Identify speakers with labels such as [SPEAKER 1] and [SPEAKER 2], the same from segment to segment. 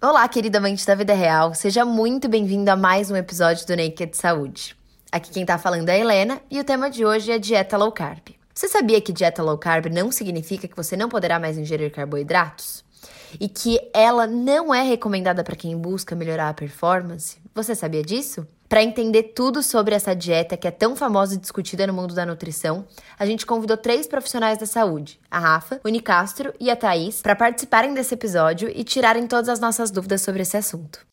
[SPEAKER 1] Olá, querida amante da vida real, seja muito bem-vindo a mais um episódio do Naked Saúde. Aqui quem tá falando é a Helena e o tema de hoje é dieta low carb. Você sabia que dieta low carb não significa que você não poderá mais ingerir carboidratos? E que ela não é recomendada para quem busca melhorar a performance? Você sabia disso? Para entender tudo sobre essa dieta que é tão famosa e discutida no mundo da nutrição, a gente convidou três profissionais da saúde, a Rafa, o Nicastro e a Thaís, para participarem desse episódio e tirarem todas as nossas dúvidas sobre esse assunto.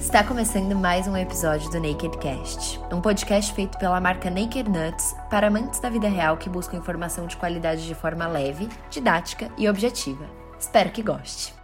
[SPEAKER 1] Está começando mais um episódio do Naked Cast, um podcast feito pela marca Naked Nuts para amantes da vida real que buscam informação de qualidade de forma leve, didática e objetiva. Espero que goste.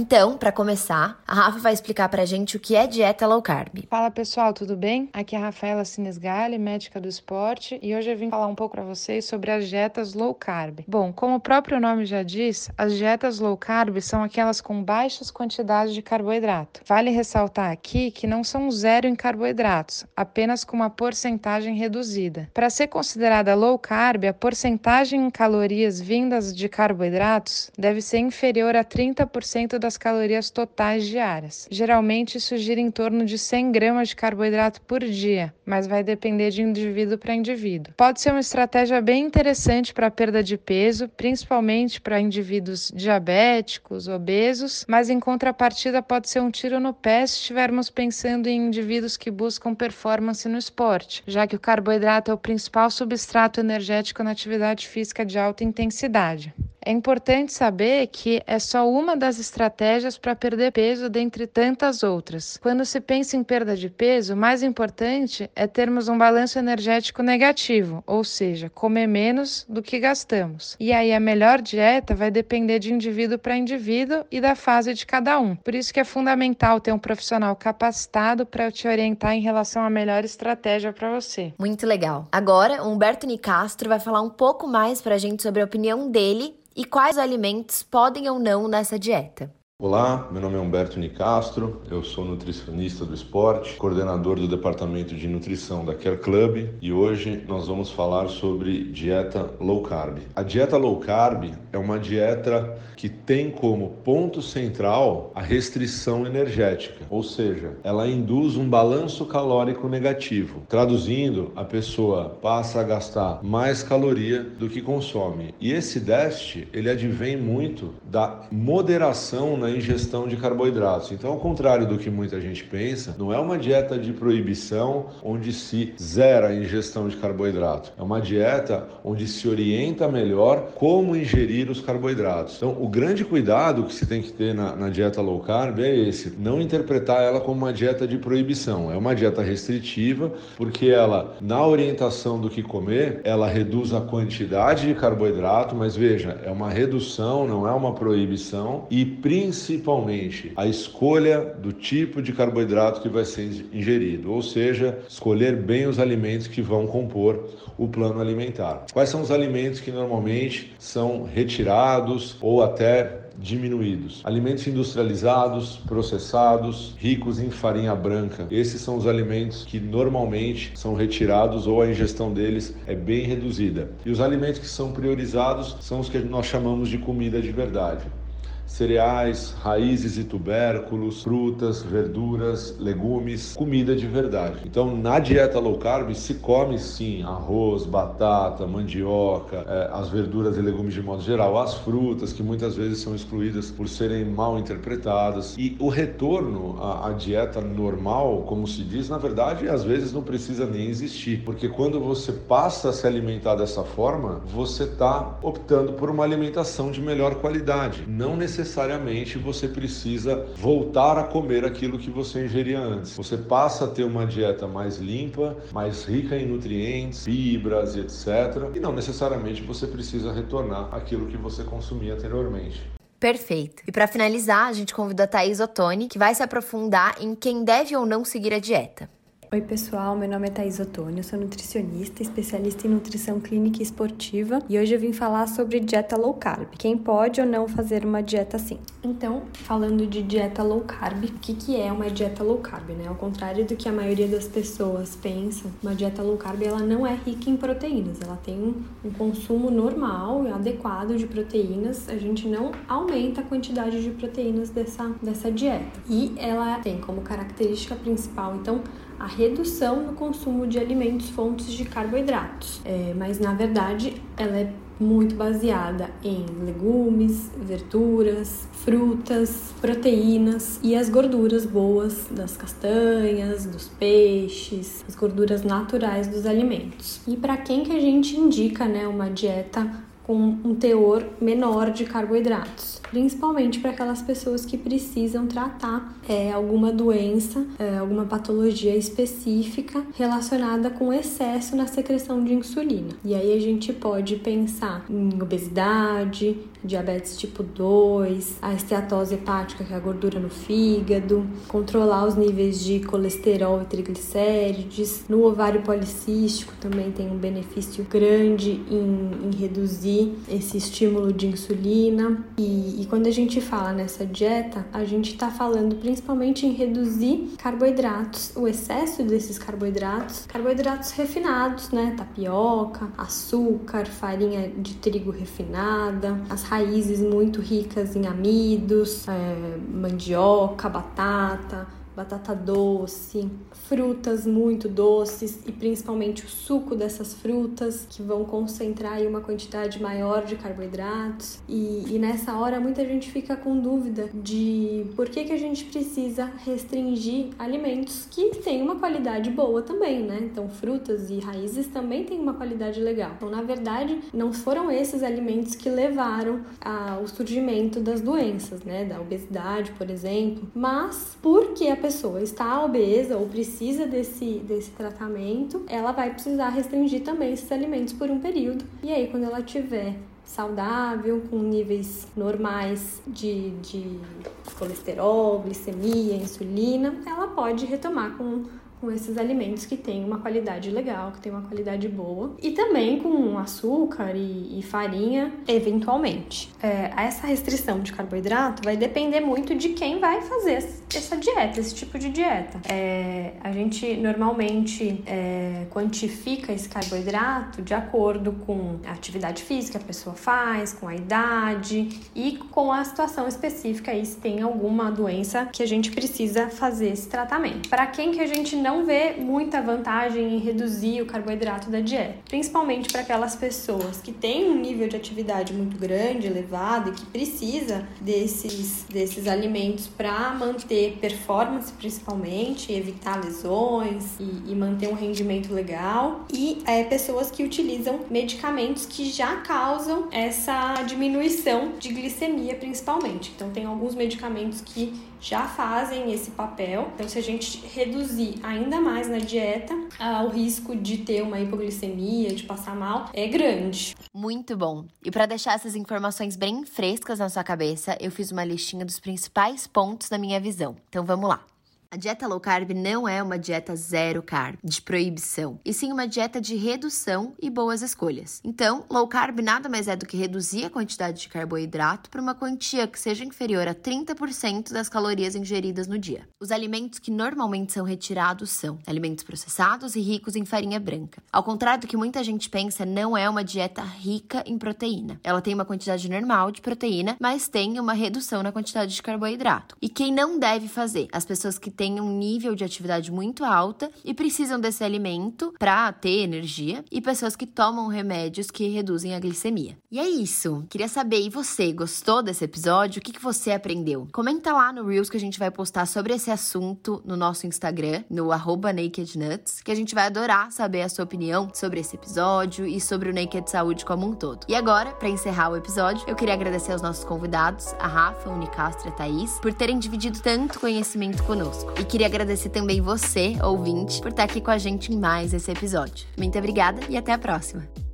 [SPEAKER 1] Então, para começar, a Rafa vai explicar pra gente o que é dieta low carb.
[SPEAKER 2] Fala pessoal, tudo bem? Aqui é a Rafaela Sinesgali, médica do esporte, e hoje eu vim falar um pouco para vocês sobre as dietas low carb. Bom, como o próprio nome já diz, as dietas low carb são aquelas com baixas quantidades de carboidrato. Vale ressaltar aqui que não são zero em carboidratos, apenas com uma porcentagem reduzida. Para ser considerada low carb, a porcentagem em calorias vindas de carboidratos deve ser inferior a 30% da das calorias totais diárias. Geralmente isso gira em torno de 100 gramas de carboidrato por dia, mas vai depender de indivíduo para indivíduo. Pode ser uma estratégia bem interessante para perda de peso, principalmente para indivíduos diabéticos, obesos, mas em contrapartida pode ser um tiro no pé se estivermos pensando em indivíduos que buscam performance no esporte, já que o carboidrato é o principal substrato energético na atividade física de alta intensidade. É importante saber que é só uma das estratégias para perder peso dentre tantas outras. Quando se pensa em perda de peso, o mais importante é termos um balanço energético negativo, ou seja, comer menos do que gastamos. E aí a melhor dieta vai depender de indivíduo para indivíduo e da fase de cada um. Por isso que é fundamental ter um profissional capacitado para te orientar em relação à melhor estratégia para você.
[SPEAKER 1] Muito legal. Agora, Humberto Nicastro vai falar um pouco mais para a gente sobre a opinião dele e quais alimentos podem ou não nessa dieta.
[SPEAKER 3] Olá, meu nome é Humberto Nicastro, eu sou nutricionista do esporte, coordenador do departamento de nutrição da Care Club e hoje nós vamos falar sobre dieta low carb. A dieta low carb é uma dieta que tem como ponto central a restrição energética, ou seja, ela induz um balanço calórico negativo. Traduzindo, a pessoa passa a gastar mais caloria do que consome. E esse déficit, ele advém muito da moderação na ingestão de carboidratos. Então, ao contrário do que muita gente pensa, não é uma dieta de proibição onde se zera a ingestão de carboidrato. É uma dieta onde se orienta melhor como ingerir os carboidratos. Então, o grande cuidado que se tem que ter na, na dieta low carb é esse: não interpretar ela como uma dieta de proibição. É uma dieta restritiva, porque ela, na orientação do que comer, ela reduz a quantidade de carboidrato, mas veja, é uma redução, não é uma proibição, e principalmente principalmente a escolha do tipo de carboidrato que vai ser ingerido, ou seja, escolher bem os alimentos que vão compor o plano alimentar. Quais são os alimentos que normalmente são retirados ou até diminuídos. Alimentos industrializados, processados, ricos em farinha branca. Esses são os alimentos que normalmente são retirados ou a ingestão deles é bem reduzida. E os alimentos que são priorizados são os que nós chamamos de comida de verdade cereais, raízes e tubérculos, frutas, verduras, legumes, comida de verdade. Então, na dieta low carb se come sim arroz, batata, mandioca, é, as verduras e legumes de modo geral, as frutas que muitas vezes são excluídas por serem mal interpretadas. E o retorno à, à dieta normal, como se diz, na verdade, às vezes não precisa nem existir, porque quando você passa a se alimentar dessa forma, você está optando por uma alimentação de melhor qualidade, não necessariamente necessariamente você precisa voltar a comer aquilo que você ingeria antes. Você passa a ter uma dieta mais limpa, mais rica em nutrientes, fibras e etc. E não necessariamente você precisa retornar aquilo que você consumia anteriormente.
[SPEAKER 1] Perfeito. E para finalizar, a gente convida a Thaís Ottoni, que vai se aprofundar em quem deve ou não seguir a dieta.
[SPEAKER 4] Oi, pessoal, meu nome é Thais Otônio, sou nutricionista, especialista em nutrição clínica e esportiva e hoje eu vim falar sobre dieta low carb. Quem pode ou não fazer uma dieta assim? Então, falando de dieta low carb, o que, que é uma dieta low carb, né? Ao contrário do que a maioria das pessoas pensam, uma dieta low carb ela não é rica em proteínas, ela tem um, um consumo normal e adequado de proteínas, a gente não aumenta a quantidade de proteínas dessa, dessa dieta. E ela tem como característica principal, então, a redução no consumo de alimentos fontes de carboidratos. É, mas na verdade ela é muito baseada em legumes, verduras, frutas, proteínas e as gorduras boas das castanhas, dos peixes, as gorduras naturais dos alimentos. E para quem que a gente indica, né, uma dieta com um teor menor de carboidratos? Principalmente para aquelas pessoas que precisam tratar é, alguma doença, é, alguma patologia específica relacionada com excesso na secreção de insulina. E aí a gente pode pensar em obesidade, diabetes tipo 2, a esteatose hepática, que é a gordura no fígado, controlar os níveis de colesterol e triglicérides. No ovário policístico também tem um benefício grande em, em reduzir esse estímulo de insulina e e quando a gente fala nessa dieta, a gente está falando principalmente em reduzir carboidratos, o excesso desses carboidratos, carboidratos refinados, né? Tapioca, açúcar, farinha de trigo refinada, as raízes muito ricas em amidos, é, mandioca, batata, batata doce, frutas muito doces e principalmente o suco dessas frutas que vão concentrar uma quantidade maior de carboidratos. E, e nessa hora muita gente fica com dúvida de por que, que a gente precisa restringir alimentos que têm uma qualidade boa também, né? Então, frutas e raízes também têm uma qualidade legal. Então, na verdade, não foram esses alimentos que levaram ao surgimento das doenças, né? Da obesidade, por exemplo, mas porque a pessoa está obesa ou precisa desse, desse tratamento, ela vai precisar restringir também esses alimentos por um período. E aí, quando ela tiver saudável, com níveis normais de, de colesterol, glicemia, insulina, ela pode retomar com com esses alimentos que têm uma qualidade legal, que têm uma qualidade boa, e também com açúcar e, e farinha, eventualmente. É, essa restrição de carboidrato vai depender muito de quem vai fazer essa dieta, esse tipo de dieta. É, a gente normalmente é, quantifica esse carboidrato de acordo com a atividade física que a pessoa faz, com a idade e com a situação específica aí se tem alguma doença que a gente precisa fazer esse tratamento. Para quem que a gente não não vê muita vantagem em reduzir o carboidrato da dieta, principalmente para aquelas pessoas que têm um nível de atividade muito grande, elevado e que precisa desses, desses alimentos para manter performance, principalmente, evitar lesões e, e, manter um rendimento legal, e é, pessoas que utilizam medicamentos que já causam essa diminuição de glicemia, principalmente. Então, tem alguns medicamentos que já fazem esse papel. Então, se a gente reduzir ainda mais na dieta, ah, o risco de ter uma hipoglicemia, de passar mal, é grande.
[SPEAKER 1] Muito bom. E para deixar essas informações bem frescas na sua cabeça, eu fiz uma listinha dos principais pontos da minha visão. Então, vamos lá. A dieta low carb não é uma dieta zero carb, de proibição, e sim uma dieta de redução e boas escolhas. Então, low carb nada mais é do que reduzir a quantidade de carboidrato para uma quantia que seja inferior a 30% das calorias ingeridas no dia. Os alimentos que normalmente são retirados são alimentos processados e ricos em farinha branca. Ao contrário do que muita gente pensa, não é uma dieta rica em proteína. Ela tem uma quantidade normal de proteína, mas tem uma redução na quantidade de carboidrato. E quem não deve fazer? As pessoas que têm um nível de atividade muito alta e precisam desse alimento para ter energia, e pessoas que tomam remédios que reduzem a glicemia. E é isso. Queria saber, e você, gostou desse episódio? O que, que você aprendeu? Comenta lá no Reels que a gente vai postar sobre esse assunto no nosso Instagram, no NakedNuts, que a gente vai adorar saber a sua opinião sobre esse episódio e sobre o Naked Saúde como um todo. E agora, para encerrar o episódio, eu queria agradecer aos nossos convidados, a Rafa, a Unicastro e a Thaís, por terem dividido tanto conhecimento E queria agradecer também você, ouvinte, por estar aqui com a gente em mais esse episódio. Muito obrigada e até a próxima!